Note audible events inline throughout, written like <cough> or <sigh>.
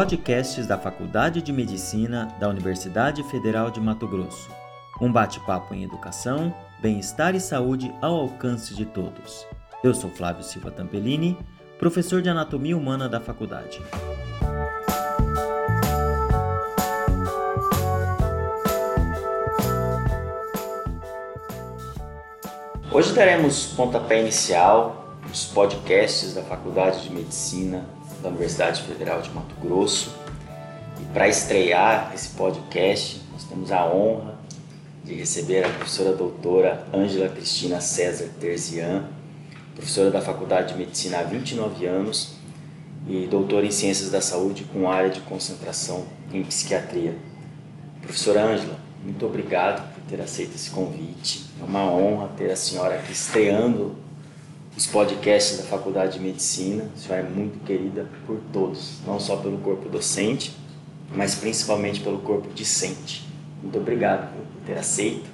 Podcasts da Faculdade de Medicina da Universidade Federal de Mato Grosso. Um bate-papo em educação, bem-estar e saúde ao alcance de todos. Eu sou Flávio Silva Tampellini, professor de Anatomia Humana da faculdade. Hoje daremos pontapé inicial nos podcasts da Faculdade de Medicina da Universidade Federal de Mato Grosso. E para estrear esse podcast, nós temos a honra de receber a professora doutora Ângela Cristina César Terzian, professora da Faculdade de Medicina há 29 anos e doutora em Ciências da Saúde com área de concentração em Psiquiatria. Professora Ângela, muito obrigado por ter aceito esse convite. É uma honra ter a senhora aqui estreando os podcasts da Faculdade de Medicina. A senhora é muito querida por todos, não só pelo corpo docente, mas principalmente pelo corpo discente. Muito obrigado por ter aceito.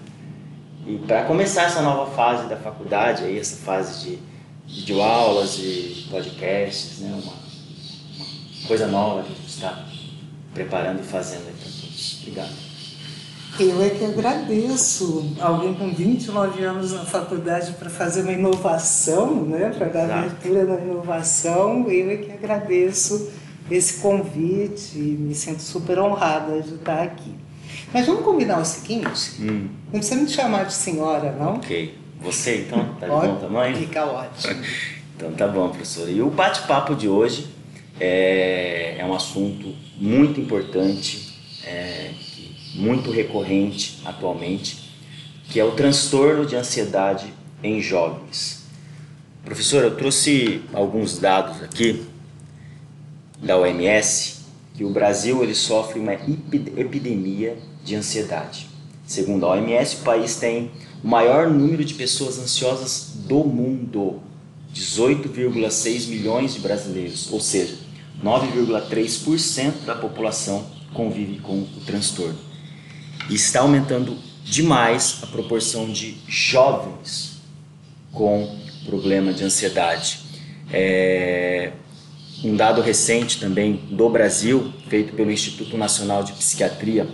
E para começar essa nova fase da faculdade, aí, essa fase de videoaulas, de podcasts, né, uma, uma coisa nova que a gente está preparando e fazendo aí para todos. Obrigado. Eu é que agradeço alguém com 29 anos na faculdade para fazer uma inovação, né? para dar abertura na inovação. Eu é que agradeço esse convite e me sinto super honrada de estar aqui. Mas vamos combinar o seguinte: hum. não precisa me chamar de senhora, não? Ok. Você então? Tá de bom tamanho? Fica ótimo. <laughs> então tá bom, professora. E o bate-papo de hoje é, é um assunto muito importante. É, muito recorrente atualmente, que é o transtorno de ansiedade em jovens. Professor, eu trouxe alguns dados aqui da OMS que o Brasil ele sofre uma epidemia de ansiedade. Segundo a OMS, o país tem o maior número de pessoas ansiosas do mundo, 18,6 milhões de brasileiros, ou seja, 9,3% da população convive com o transtorno. E está aumentando demais a proporção de jovens com problema de ansiedade. É, um dado recente também do Brasil, feito pelo Instituto Nacional de Psiquiatria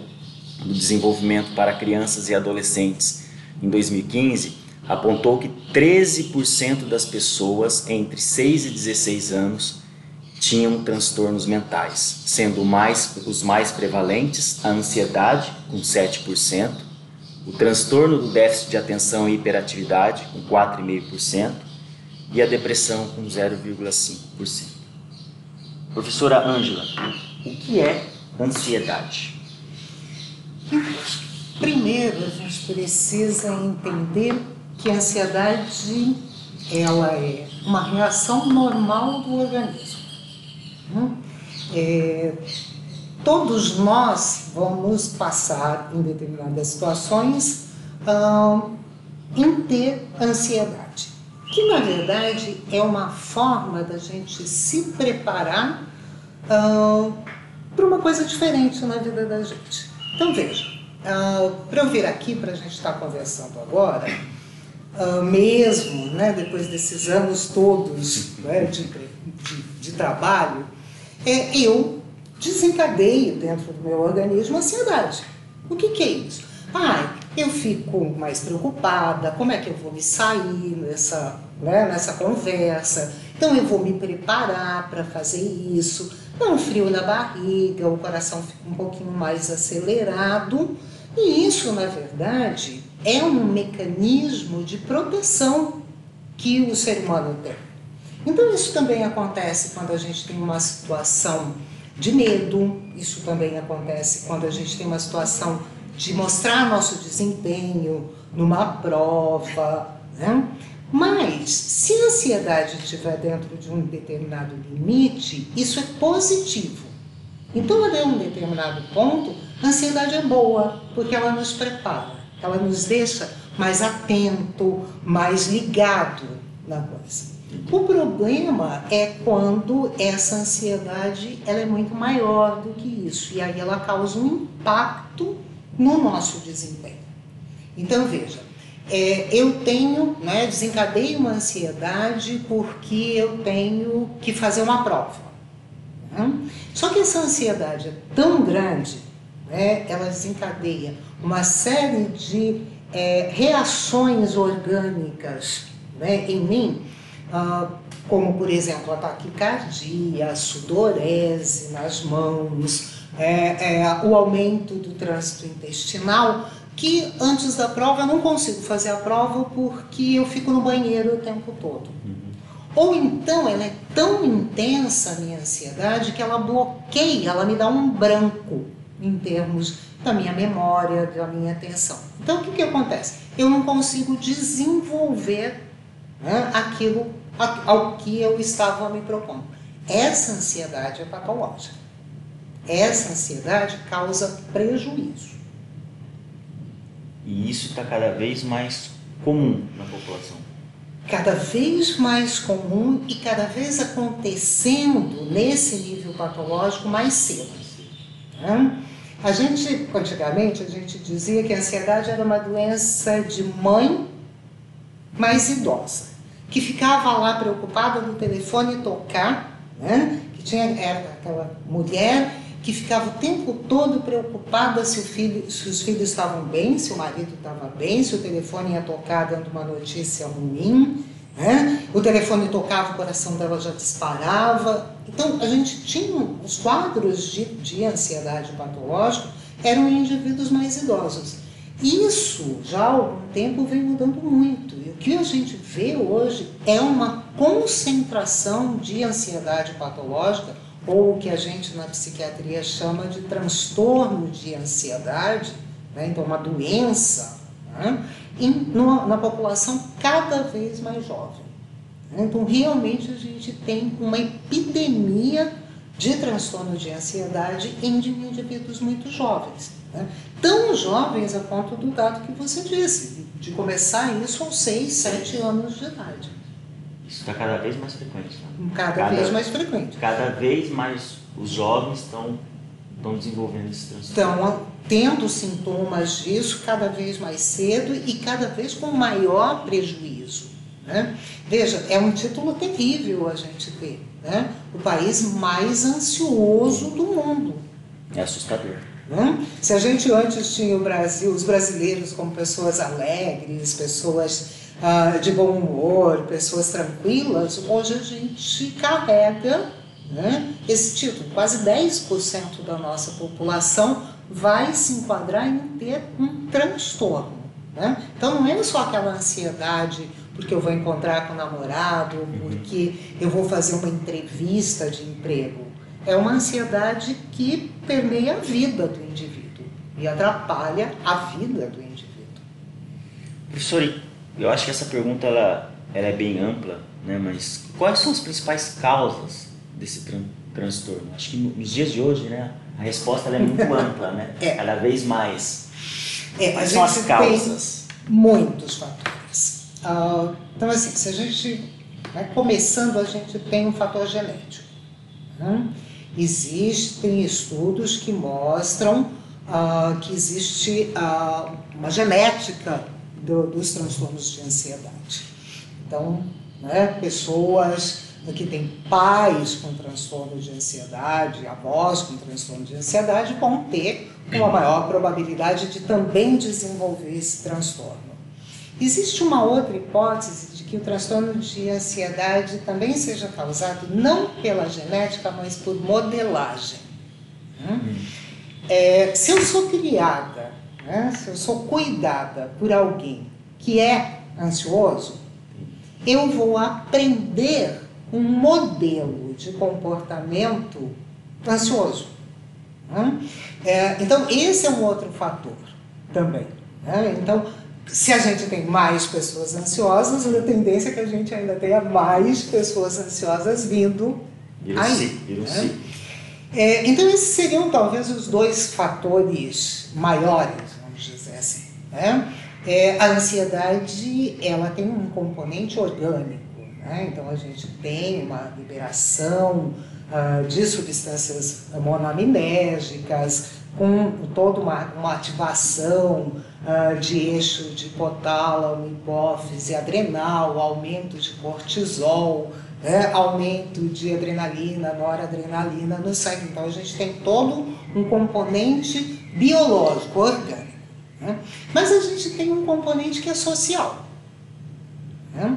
do Desenvolvimento para Crianças e Adolescentes em 2015, apontou que 13% das pessoas entre 6 e 16 anos tinham transtornos mentais, sendo mais, os mais prevalentes a ansiedade, com 7%, o transtorno do déficit de atenção e hiperatividade, com 4,5%, e a depressão, com 0,5%. Professora Ângela, o que é ansiedade? Primeiro, a gente precisa entender que a ansiedade ela é uma reação normal do organismo. Né? É, todos nós vamos passar em determinadas situações em ter ansiedade, que na verdade é uma forma da gente se preparar para uma coisa diferente na vida da gente. Então veja, para eu vir aqui para a gente estar conversando agora, mesmo né, depois desses anos todos né, de, de, de trabalho, é, eu desencadeio dentro do meu organismo ansiedade. O que, que é isso? Ah, eu fico mais preocupada, como é que eu vou me sair nessa, né, nessa conversa? Então eu vou me preparar para fazer isso. Dá um frio na barriga, o coração fica um pouquinho mais acelerado. E isso, na verdade, é um mecanismo de proteção que o ser humano tem. Então, isso também acontece quando a gente tem uma situação de medo, isso também acontece quando a gente tem uma situação de mostrar nosso desempenho numa prova. Né? Mas, se a ansiedade estiver dentro de um determinado limite, isso é positivo. Então, até um determinado ponto, a ansiedade é boa, porque ela nos prepara, ela nos deixa mais atento, mais ligado na coisa. O problema é quando essa ansiedade ela é muito maior do que isso e aí ela causa um impacto no nosso desempenho. Então veja, é, eu tenho, né, desencadeio uma ansiedade porque eu tenho que fazer uma prova. Né? Só que essa ansiedade é tão grande, né, ela desencadeia uma série de é, reações orgânicas né, em mim, como por exemplo a taquicardia, a sudorese nas mãos, é, é, o aumento do trânsito intestinal, que antes da prova não consigo fazer a prova porque eu fico no banheiro o tempo todo. Uhum. Ou então ela é tão intensa a minha ansiedade que ela bloqueia, ela me dá um branco em termos da minha memória, da minha atenção. Então o que, que acontece? Eu não consigo desenvolver né, aquilo ao que eu estava me propondo. Essa ansiedade é patológica. Essa ansiedade causa prejuízo. E isso está cada vez mais comum na população. Cada vez mais comum e cada vez acontecendo nesse nível patológico mais cedo. Né? A gente, antigamente, a gente dizia que a ansiedade era uma doença de mãe mais idosa, que ficava lá preocupada no telefone tocar, né? que tinha era aquela mulher que ficava o tempo todo preocupada se, filho, se os filhos estavam bem, se o marido estava bem, se o telefone ia tocar dando uma notícia ruim. Né? O telefone tocava, o coração dela já disparava. Então, a gente tinha os quadros de, de ansiedade patológica eram em indivíduos mais idosos. Isso já há algum tempo vem mudando muito. E o que a gente vê hoje é uma concentração de ansiedade patológica ou o que a gente na psiquiatria chama de transtorno de ansiedade, né? então uma doença, né? em, numa, na população cada vez mais jovem. Então, realmente, a gente tem uma epidemia de transtorno de ansiedade em indivíduos muito jovens. Né? Tão jovens a ponto do dado que você disse, de começar isso aos 6, 7 anos de idade. Isso está cada vez mais frequente. Né? Cada, cada, vez mais frequente. Cada vez mais os jovens estão, estão desenvolvendo esse transtorno. Estão tendo sintomas disso cada vez mais cedo e cada vez com maior prejuízo. Né? Veja, é um título terrível a gente ter. Né? O país mais ansioso do mundo. É assustador. Né? Se a gente antes tinha o Brasil, os brasileiros como pessoas alegres, pessoas uh, de bom humor, pessoas tranquilas, hoje a gente carrega né, esse título. Quase 10% da nossa população vai se enquadrar em ter um transtorno. Né? Então não é só aquela ansiedade porque eu vou encontrar com o namorado, porque eu vou fazer uma entrevista de emprego. É uma ansiedade que permeia a vida do indivíduo e atrapalha a vida do indivíduo. Professor, eu acho que essa pergunta ela, ela é bem ampla, né? mas quais são as principais causas desse tran transtorno? Acho que nos dias de hoje né, a resposta é muito <laughs> ampla, né? É. cada vez mais. É, quais são as causas? muitos fatores. Uh, então, assim, se a gente. Né, começando, a gente tem um fator genético. Né? Existem estudos que mostram uh, que existe uh, uma genética do, dos transtornos de ansiedade. Então, né, pessoas que têm pais com transtorno de ansiedade, avós com transtorno de ansiedade, vão ter uma maior probabilidade de também desenvolver esse transtorno. Existe uma outra hipótese de que o transtorno de ansiedade também seja causado não pela genética, mas por modelagem. Né? É, se eu sou criada né? se eu sou cuidada por alguém que é ansioso, eu vou aprender um modelo de comportamento ansioso. Né? É, então, esse é um outro fator também. Né? Então, se a gente tem mais pessoas ansiosas, a tendência é que a gente ainda tenha mais pessoas ansiosas vindo aí. Né? É, então, esses seriam talvez os dois fatores maiores né? É, a ansiedade ela tem um componente orgânico, né? então a gente tem uma liberação uh, de substâncias monoaminérgicas, com toda uma, uma ativação uh, de eixo de hipotálamo, hipófise, adrenal, aumento de cortisol, né, aumento de adrenalina, noradrenalina no sangue. Então a gente tem todo um componente biológico, orgânico. Né? Mas a gente tem um componente que é social. Né?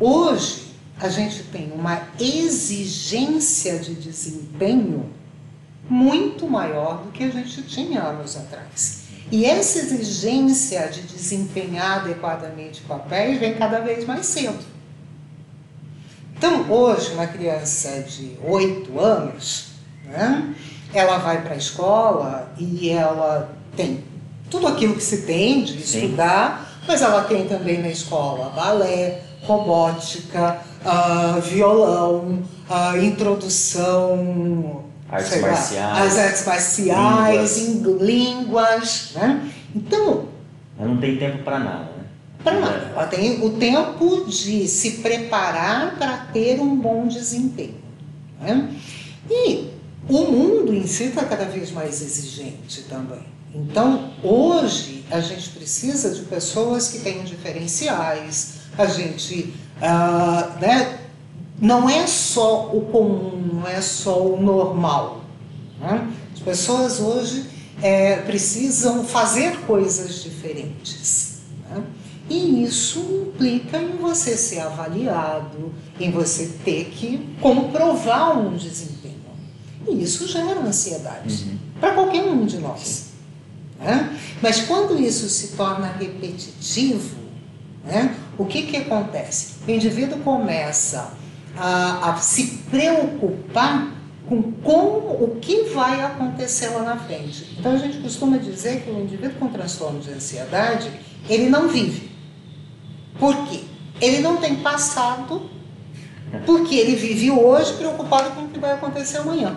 Hoje a gente tem uma exigência de desempenho muito maior do que a gente tinha anos atrás. E essa exigência de desempenhar adequadamente papéis vem cada vez mais cedo. Então, hoje, uma criança de 8 anos, né, ela vai para a escola e ela tem tudo aquilo que se tem de estudar, Sim. mas ela tem também na escola balé, robótica, uh, violão, uh, introdução artes marciais, as artes marciais, línguas, línguas né? Então, ela não tem tempo para nada. Né? Para nada. Ela tem o tempo de se preparar para ter um bom desempenho. Né? E o mundo em si está cada vez mais exigente também. Então, hoje, a gente precisa de pessoas que tenham diferenciais, a gente uh, né, não é só o comum, não é só o normal. Né? As pessoas hoje é, precisam fazer coisas diferentes. Né? E isso implica em você ser avaliado, em você ter que comprovar um desempenho. E isso gera ansiedade uhum. para qualquer um de nós. Né? Mas quando isso se torna repetitivo, né? o que, que acontece? O indivíduo começa a, a se preocupar com como, o que vai acontecer lá na frente. Então a gente costuma dizer que o indivíduo com transtorno de ansiedade, ele não vive. Por quê? Ele não tem passado, porque ele vive hoje preocupado com o que vai acontecer amanhã.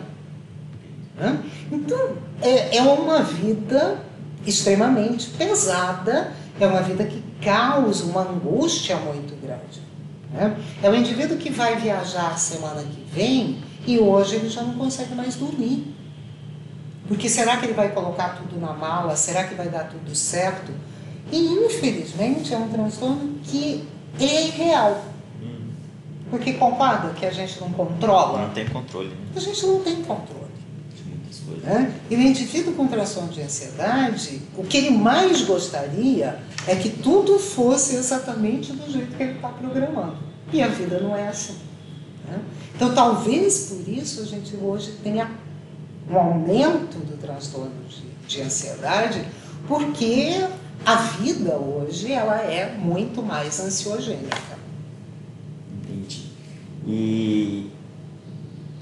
Então, é, é uma vida extremamente pesada, é uma vida que causa uma angústia muito grande. Né? É o indivíduo que vai viajar semana que vem e hoje ele já não consegue mais dormir. Porque será que ele vai colocar tudo na mala? Será que vai dar tudo certo? E infelizmente é um transtorno que é real. Porque concorda que a gente não controla? Não tem controle. A gente não tem controle. Né? E o indivíduo com transtorno de ansiedade, o que ele mais gostaria é que tudo fosse exatamente do jeito que ele está programando. E a vida não é assim. Né? Então, talvez por isso a gente hoje tenha um aumento do transtorno de, de ansiedade, porque a vida hoje ela é muito mais ansiogênica. Entendi. E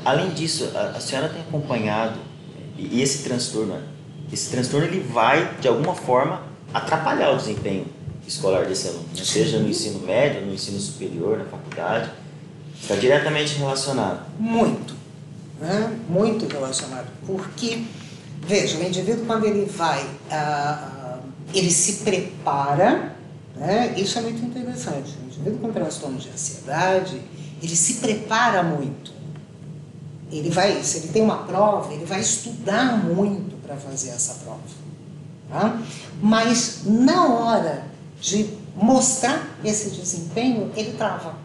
além disso, a, a senhora tem acompanhado e esse transtorno, esse transtorno ele vai de alguma forma atrapalhar o desempenho escolar desse aluno, né? seja no ensino médio, no ensino superior, na faculdade, está diretamente relacionado. Muito, né? muito relacionado, porque veja, o indivíduo quando ele vai, ah, ele se prepara, né? isso é muito interessante. O indivíduo com transtorno de ansiedade, ele se prepara muito. Ele vai, se ele tem uma prova, ele vai estudar muito para fazer essa prova. Tá? Mas na hora de mostrar esse desempenho, ele trava.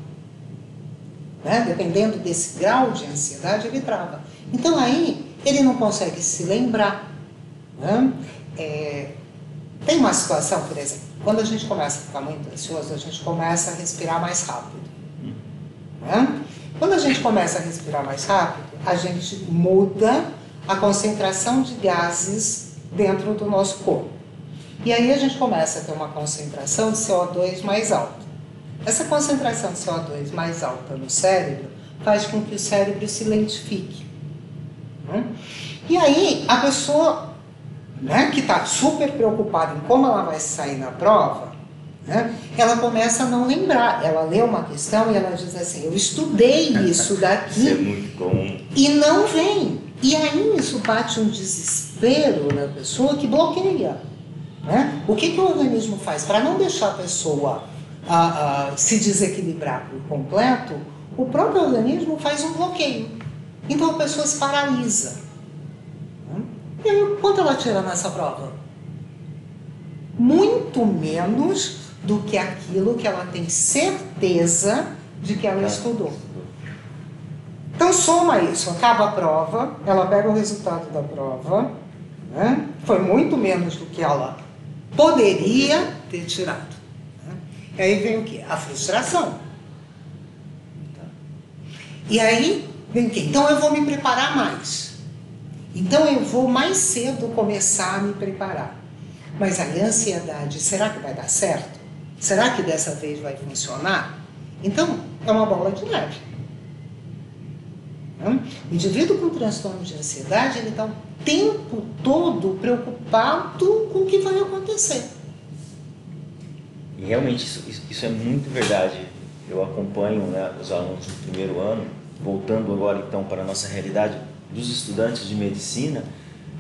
Né? Dependendo desse grau de ansiedade, ele trava. Então aí ele não consegue se lembrar. Né? É, tem uma situação, por exemplo, quando a gente começa a ficar muito ansioso, a gente começa a respirar mais rápido. Né? Quando a gente começa a respirar mais rápido, a gente muda a concentração de gases dentro do nosso corpo. E aí a gente começa a ter uma concentração de CO2 mais alta. Essa concentração de CO2 mais alta no cérebro faz com que o cérebro se lentifique. Né? E aí a pessoa né, que está super preocupada em como ela vai sair na prova, né, ela começa a não lembrar. Ela lê uma questão e ela diz assim: Eu estudei isso daqui. isso é. E não vem. E aí isso bate um desespero na pessoa que bloqueia. Né? O que, que o organismo faz? Para não deixar a pessoa a, a, se desequilibrar por completo, o próprio organismo faz um bloqueio. Então a pessoa se paralisa. Né? E aí, quanto ela tira nessa prova? Muito menos do que aquilo que ela tem certeza de que ela estudou. Então soma isso, acaba a prova, ela pega o resultado da prova, né? foi muito menos do que ela poderia ter tirado. Né? E aí vem o que? A frustração. Tá. E aí vem o quê? Então eu vou me preparar mais. Então eu vou mais cedo começar a me preparar. Mas aí a ansiedade, será que vai dar certo? Será que dessa vez vai funcionar? Então, é uma bola de neve. O indivíduo com transtorno de ansiedade, ele está tempo todo preocupado com o que vai acontecer. E realmente isso, isso é muito verdade. Eu acompanho né, os alunos do primeiro ano, voltando agora então para a nossa realidade dos estudantes de medicina,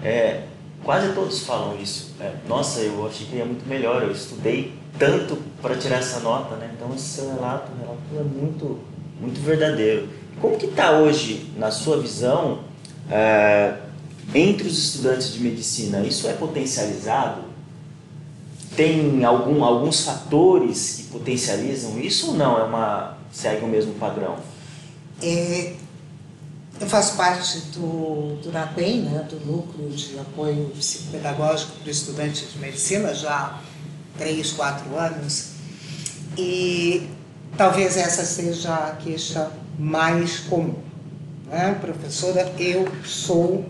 é, quase todos falam isso. É, Nossa, eu achei que ia muito melhor, eu estudei tanto para tirar essa nota, né? Então esse seu relato, relato é muito, muito verdadeiro. Como que está hoje, na sua visão, é, entre os estudantes de medicina? Isso é potencializado? Tem algum, alguns fatores que potencializam isso ou não? É uma segue o mesmo padrão? É, eu faço parte do, do NAPEM, né, do Núcleo de Apoio Psicopedagógico para Estudantes de Medicina, já há três, quatro anos, e talvez essa seja a queixa mais comum. Né? Professora, eu sou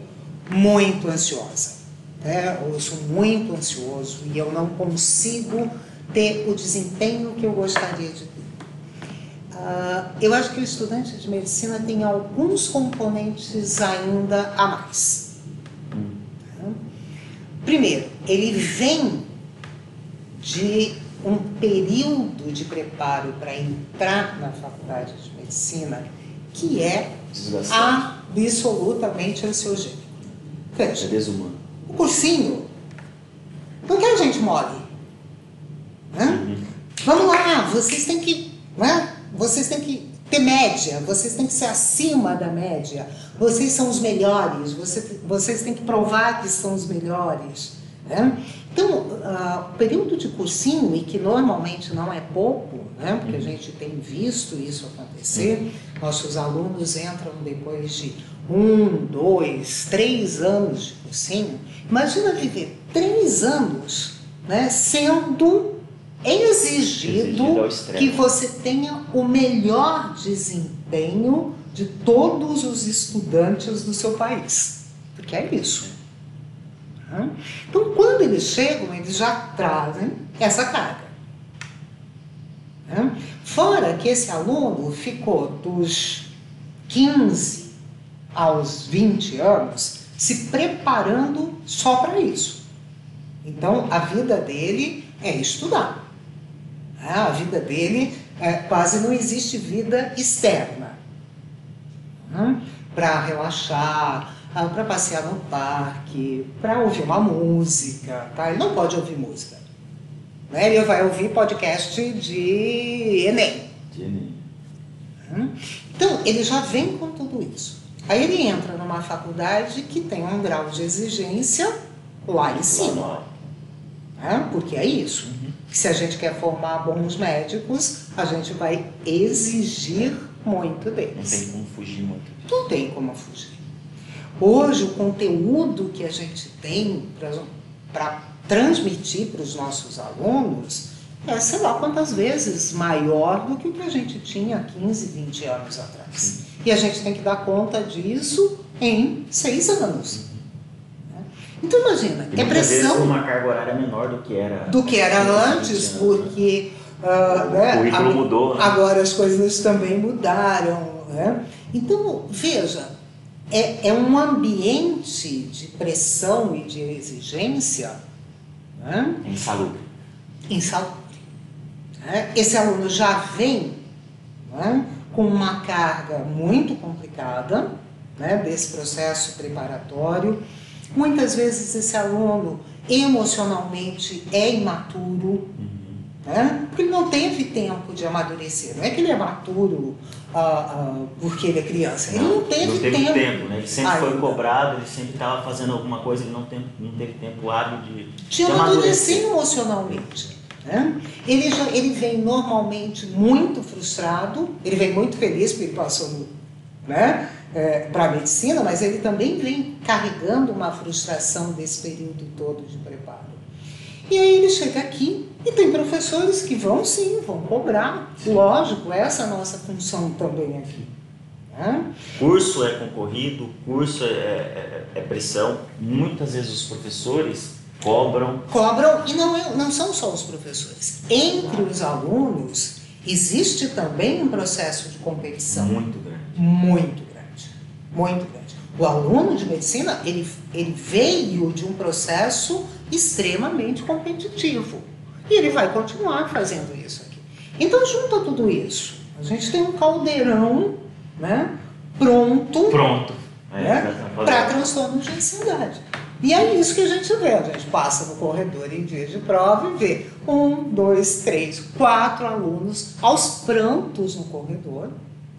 muito ansiosa. Né? Eu sou muito ansioso e eu não consigo ter o desempenho que eu gostaria de ter. Uh, eu acho que o estudante de medicina tem alguns componentes ainda a mais. Hum. Primeiro, ele vem de um período de preparo para entrar na faculdade de medicina que é absolutamente ansiogênico. Veja, é desumano. O cursinho não quer gente mole. Né? Uhum. Vamos lá, vocês têm que, né? vocês têm que ter média, vocês têm que ser acima da média, vocês são os melhores, vocês, vocês têm que provar que são os melhores. Né? Então, uh, o período de cursinho, e que normalmente não é pouco, né, porque a gente tem visto isso acontecer, nossos alunos entram depois de um, dois, três anos de cursinho. Imagina viver três anos né, sendo exigido, exigido que você tenha o melhor desempenho de todos os estudantes do seu país. Porque é isso. Então, quando eles chegam, eles já trazem essa carga. Fora que esse aluno ficou dos 15 aos 20 anos se preparando só para isso. Então, a vida dele é estudar. A vida dele é, quase não existe vida externa para relaxar, ah, para passear no parque, para ouvir uma música, tá? Ele não pode ouvir música. Né? Ele vai ouvir podcast de Enem. De Enem. Hum? Então, ele já vem com tudo isso. Aí ele entra numa faculdade que tem um grau de exigência lá em cima. Né? Porque é isso. Uhum. Se a gente quer formar bons médicos, a gente vai exigir muito deles. Não tem como fugir muito. Não tem como fugir. Hoje, o conteúdo que a gente tem para transmitir para os nossos alunos é, sei lá quantas vezes maior do que o que a gente tinha 15, 20 anos atrás. E a gente tem que dar conta disso em seis anos. Né? Então imagina, é pressão. uma carga horária menor do que era. Do que era antes, porque uh, né, o currículo mudou. Né? Agora as coisas também mudaram. Né? Então veja, é, é um ambiente de pressão e de exigência né? insalubre. Insalubre. Né? Esse aluno já vem né, com uma carga muito complicada né, desse processo preparatório. Muitas vezes esse aluno emocionalmente é imaturo. Uhum né? porque ele não teve tempo de amadurecer. Não é que ele é maturo ah, ah, porque ele é criança, ele não teve, não teve tempo. tempo né? Ele sempre ainda. foi cobrado, ele sempre estava fazendo alguma coisa, ele não, tem, não teve tempo hábil de, de, de amadurecer emocionalmente. Né? Ele, já, ele vem normalmente muito frustrado, ele vem muito feliz porque ele passou né? É, para a medicina, mas ele também vem carregando uma frustração desse período todo de preparo. E aí ele chega aqui e tem professores que vão sim, vão cobrar. Lógico, essa é a nossa função também aqui. Né? Curso é concorrido, curso é, é, é pressão. Muitas vezes os professores cobram. Cobram, e não, é, não são só os professores. Entre os alunos existe também um processo de competição. Muito grande. Muito grande. Muito grande. O aluno de medicina, ele, ele veio de um processo extremamente competitivo. E ele vai continuar fazendo isso aqui. Então, junto a tudo isso, a gente tem um caldeirão né, pronto, pronto. É, né, para transtorno de ansiedade. E é isso que a gente vê. A gente passa no corredor em dia de prova e vê um, dois, três, quatro alunos aos prantos no corredor,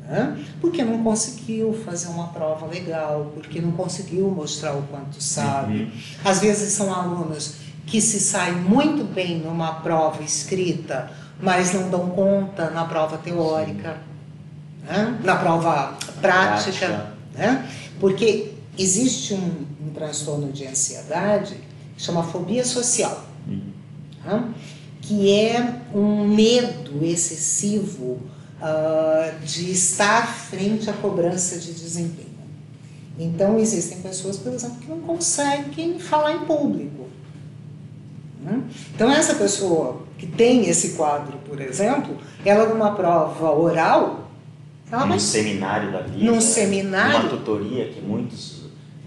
né? porque não conseguiu fazer uma prova legal, porque não conseguiu mostrar o quanto sabe. Uhum. Às vezes são alunos que se saem muito bem numa prova escrita, mas não dão conta na prova teórica, né? na prova prática, prática. Né? porque existe um, um, transtorno de ansiedade que chama fobia social, uhum. né? que é um medo excessivo uh, de estar frente à cobrança de desempenho. Então, existem pessoas, por exemplo, que não conseguem falar em público. Né? Então, essa pessoa que tem esse quadro, por exemplo, ela numa prova oral. Ela num vai... seminário da vida. Num seminário. Uma tutoria que muitos.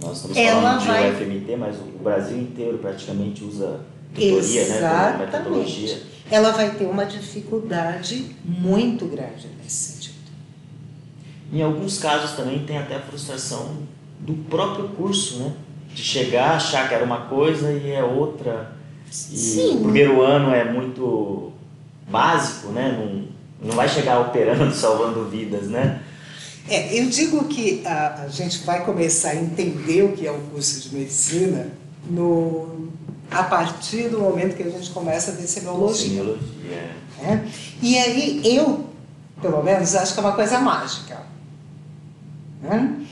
Nós estamos falando de vai... UFMT, mas o Brasil inteiro praticamente usa tutoria, né? Exatamente. né? Metodologia. Ela vai ter uma dificuldade muito grande nesse sentido. Em alguns casos também tem até a frustração do próprio curso, né? De chegar, achar que era uma coisa e é outra. E Sim. o primeiro ano é muito básico, né? Não, não vai chegar operando, <laughs> salvando vidas, né? É, eu digo que a, a gente vai começar a entender o que é o curso de medicina no, a partir do momento que a gente começa a ver semiologia. Semiologia. É. E aí eu, pelo menos, acho que é uma coisa mágica. Né?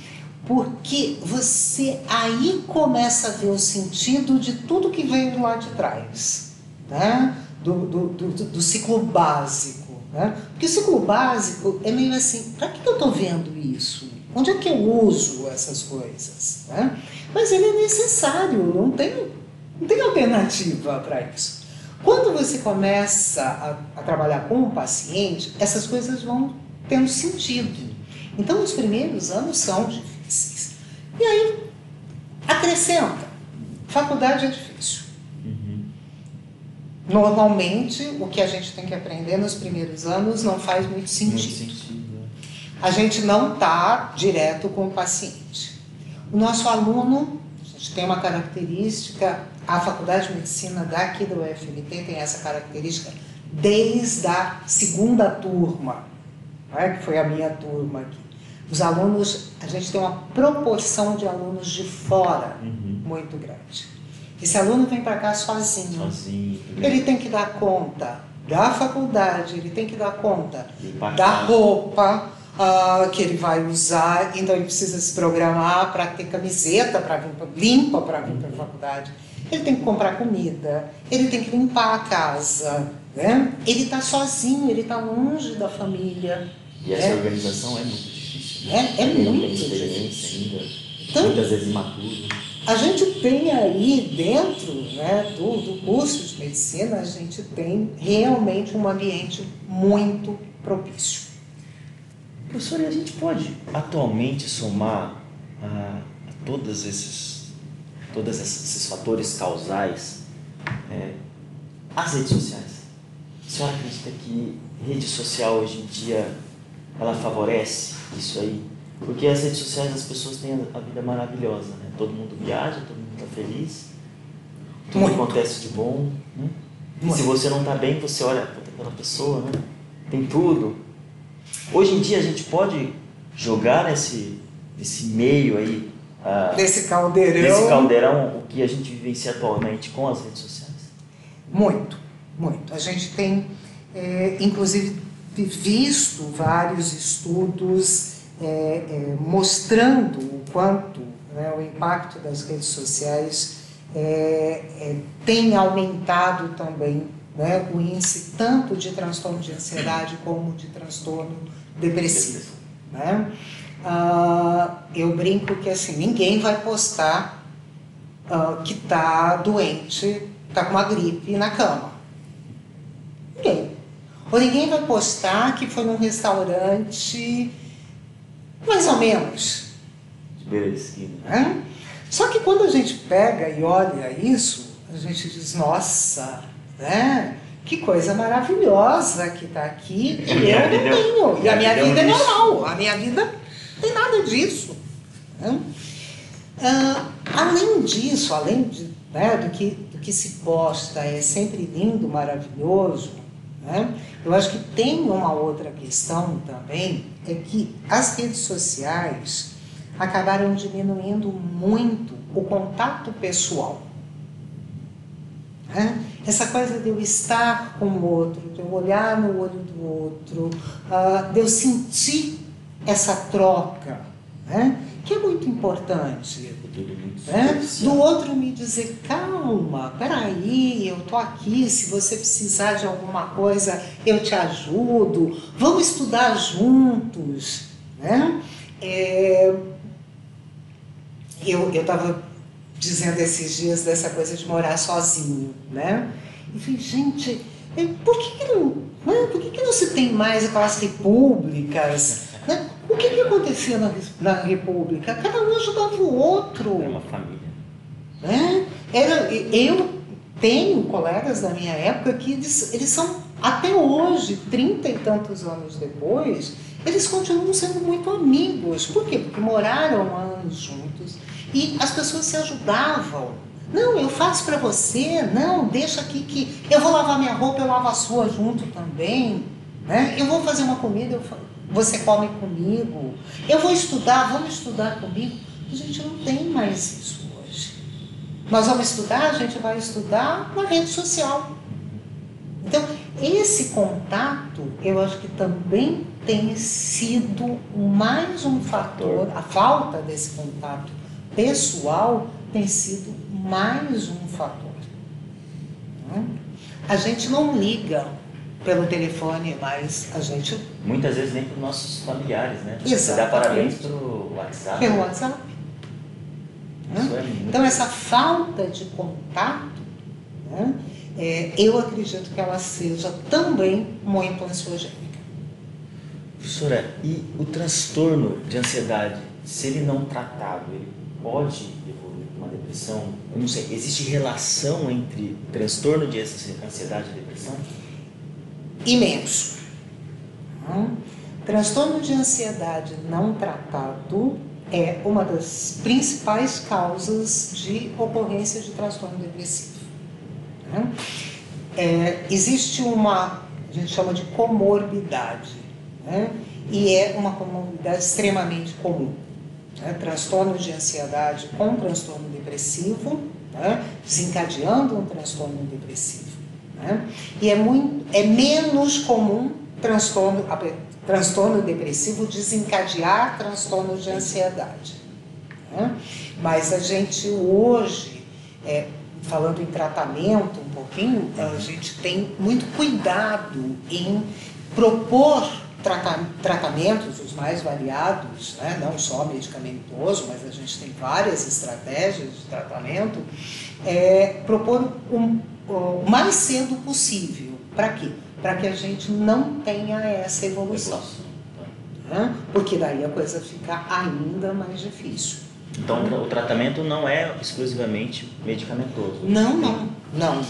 Porque você aí começa a ver o sentido de tudo que veio lá de trás. Né? Do, do, do, do ciclo básico. Né? Porque o ciclo básico é meio assim, para que eu estou vendo isso? Onde é que eu uso essas coisas? Né? Mas ele é necessário, não tem não tem alternativa para isso. Quando você começa a, a, trabalhar com o paciente, essas coisas vão tendo sentido. Então, os primeiros anos são difíceis. E aí, acrescenta: faculdade é difícil. Normalmente, o que a gente tem que aprender nos primeiros anos não faz muito sentido. Muito sentido. É. A gente não está direto com o paciente. O nosso aluno, a gente tem uma característica a Faculdade de Medicina daqui do UFMT tem essa característica desde a segunda turma, né, que foi a minha turma aqui. Os alunos, a gente tem uma proporção de alunos de fora uhum. muito grande. Esse aluno vem para cá sozinho. Sozinho. Ele tem que dar conta da faculdade, ele tem que dar conta da roupa uh, que ele vai usar, então ele precisa se programar para ter camiseta para vir limpa para vir para a faculdade ele tem que comprar comida, ele tem que limpar a casa, né? ele está sozinho, ele está longe da família. E essa né? organização é muito difícil. Né? É, é muito tem experiência ainda, então, muitas vezes imaturo. A gente tem aí dentro né, do, do curso de medicina, a gente tem realmente um ambiente muito propício. Professor, a gente pode atualmente somar a, a todos esses todos esses fatores causais, é, as redes sociais. A senhora acredita que rede social hoje em dia ela favorece isso aí? Porque as redes sociais as pessoas têm a vida maravilhosa? Todo mundo viaja, todo mundo está feliz, tudo Muito. acontece de bom, né? E se você não está bem, você olha para aquela pessoa, né? Tem tudo. Hoje em dia a gente pode jogar nesse, nesse meio aí ah, desse caldeirão. Desse caldeirão, o que a gente vivencia atualmente com as redes sociais? Muito, muito. A gente tem, é, inclusive, visto vários estudos é, é, mostrando o quanto né, o impacto das redes sociais é, é, tem aumentado também né, o índice tanto de transtorno de ansiedade como de transtorno depressivo. Né? Ah, eu brinco que assim, ninguém vai postar ah, que está doente, está com uma gripe na cama. Ninguém. Ou ninguém vai postar que foi num restaurante mais ou menos. Beira de esquina. Né? Só que quando a gente pega e olha isso, a gente diz, nossa, né? Que coisa maravilhosa que está aqui e eu não vida, tenho. E a minha vida é é normal. A minha vida não tem nada disso. né? Ah, além disso, além de, né, do, que, do que se posta é sempre lindo, maravilhoso, né? eu acho que tem uma outra questão também, é que as redes sociais acabaram diminuindo muito o contato pessoal. né? Essa coisa de eu estar com o outro, de eu olhar no olho do outro, ah, de eu sentir essa troca, né? que é muito importante. Né? superficial. Do outro me dizer, calma, peraí, eu tô aqui, se você precisar de alguma coisa, eu te ajudo, vamos estudar juntos. Né? É, eu estava dizendo esses dias dessa coisa de morar sozinho, né? E falei, gente, eh, por que, que não, né? por que, que não se tem mais aquelas repúblicas? né? O que, que acontecia na, na república? Cada um ajudava o outro. É uma família. Né? Era, eu tenho colegas da minha época que eles, eles são, até hoje, trinta e tantos anos depois, eles continuam sendo muito amigos. Por quê? Porque moraram anos juntos e as pessoas se ajudavam. Não, eu faço para você, não, deixa aqui que eu vou lavar minha roupa, eu lavo a sua junto também. Né? Eu vou fazer uma comida, eu você come comigo. Eu vou estudar, vamos estudar comigo. A gente não tem mais isso hoje. Nós vamos estudar, a gente vai estudar na rede social. Então, esse contato, eu acho que também tem sido mais um fator, a falta desse contato pessoal tem sido mais um fator. né? A gente não liga pelo telefone, mas a gente Muitas vezes nem para os nossos familiares, né? Você dá parabéns pelo WhatsApp. pelo WhatsApp. né? É Então, essa falta de contato, né, é, eu acredito que ela seja também muito ansiogênica. Professora, e o transtorno de ansiedade, se ele não tratado, ele pode evoluir para uma depressão? Eu não sei, existe relação entre transtorno de ansiedade e depressão? Imenso. Hum? Transtorno de ansiedade não tratado é uma das principais causas de ocorrência de transtorno depressivo. né? É, existe uma, a gente chama de comorbidade, né? e é uma comorbidade extremamente comum. Né? Transtorno de ansiedade com transtorno depressivo, né? desencadeando um transtorno depressivo. né? E é, muito, é menos comum transtorno, transtorno depressivo desencadear transtorno de ansiedade. né? Mas a gente hoje, é, falando em tratamento um pouquinho, a gente tem muito cuidado em propor tratamentos os mais variados, né? não só medicamentoso, mas a gente tem várias estratégias de tratamento, é, propor um- o mais cedo possível. Para quê? Para que a gente não tenha essa evolução. Né? Porque daí a coisa fica ainda mais difícil. Então, o tratamento não é exclusivamente medicamentoso. Não, não, não.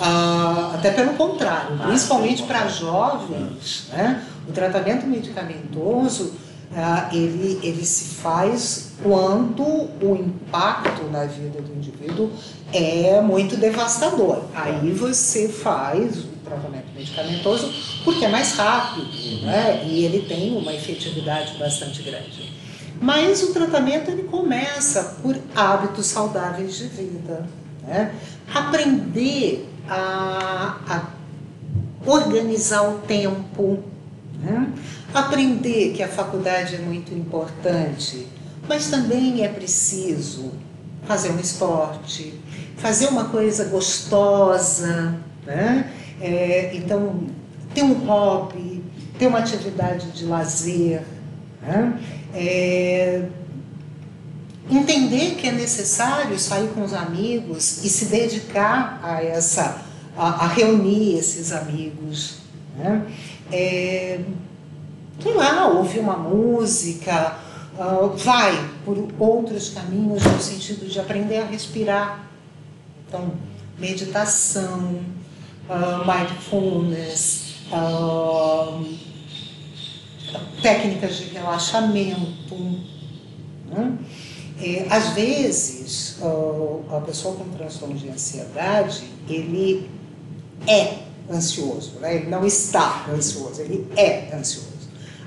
Ah, até pelo contrário, Ah, principalmente para jovens, né? O tratamento medicamentoso ah, ele, ele se faz quando o impacto na vida do indivíduo é muito devastador. Aí você faz o tratamento medicamentoso porque é mais rápido né? e ele tem uma efetividade bastante grande. Mas o tratamento ele começa por hábitos saudáveis de vida. Né? Aprender a, a organizar o tempo. Né? Aprender que a faculdade é muito importante, mas também é preciso fazer um esporte, fazer uma coisa gostosa, né? É, então, ter um hobby, ter uma atividade de lazer, né? é, entender que é necessário sair com os amigos e se dedicar a essa, a, a reunir esses amigos, né? É, sei lá, ouvir uma música, uh, vai por outros caminhos no sentido de aprender a respirar. Então, meditação, uh, mindfulness, uh, técnicas de relaxamento. Né? É, às vezes, a pessoa com transtorno de ansiedade, ele é ansioso, né? ele não está ansioso, ele é ansioso.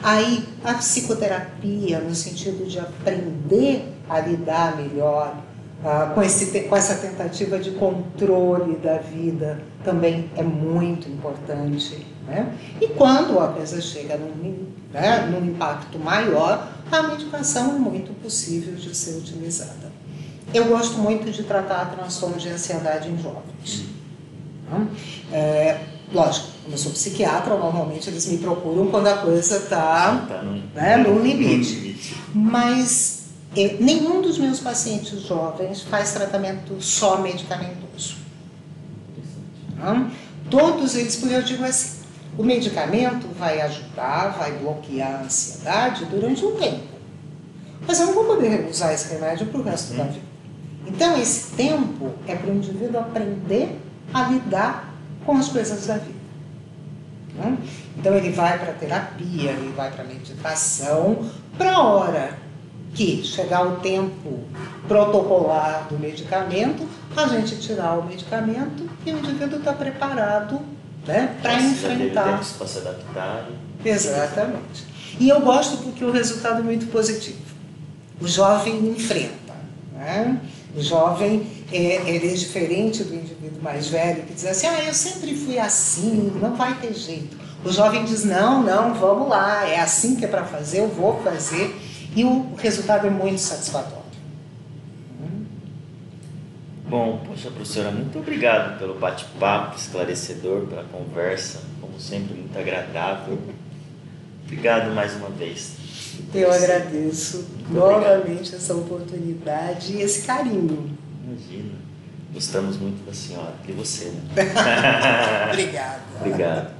Aí a psicoterapia, no sentido de aprender a lidar melhor uh, com, esse, com essa tentativa de controle da vida, também é muito importante. Né? E quando a coisa chega num, né, num impacto maior, a medicação é muito possível de ser utilizada. Eu gosto muito de tratar transtorno de ansiedade em jovens. Né? É, Lógico, como eu sou psiquiatra, normalmente eles me procuram quando a coisa está tá no, né, no, limite. no limite. Mas é, nenhum dos meus pacientes jovens faz tratamento só medicamentoso. Não? Todos eles, porque eu digo assim, o medicamento vai ajudar, vai bloquear a ansiedade durante um tempo. Mas eu não vou poder usar esse remédio para o resto da uhum. vida. Então, esse tempo é para o indivíduo aprender a lidar com as coisas da vida. Né? Então ele vai para terapia, ele vai para meditação, para a hora que chegar o tempo protocolar do medicamento, a gente tirar o medicamento e o indivíduo está preparado né, para enfrentar. Para se adaptar. Exatamente. E eu gosto porque o resultado é muito positivo. O jovem enfrenta. Né? O jovem é, ele é diferente do indivíduo mais velho que diz assim, ah, eu sempre fui assim, não vai ter jeito. O jovem diz, não, não, vamos lá, é assim que é para fazer, eu vou fazer. E o resultado é muito satisfatório. Bom, poxa, professora, muito obrigado pelo bate-papo esclarecedor, pela conversa, como sempre, muito agradável. Obrigado mais uma vez. Eu agradeço muito novamente obrigado. essa oportunidade e esse carinho. Imagina. Gostamos muito da senhora. E você, né? <laughs> <laughs> Obrigada. Obrigado.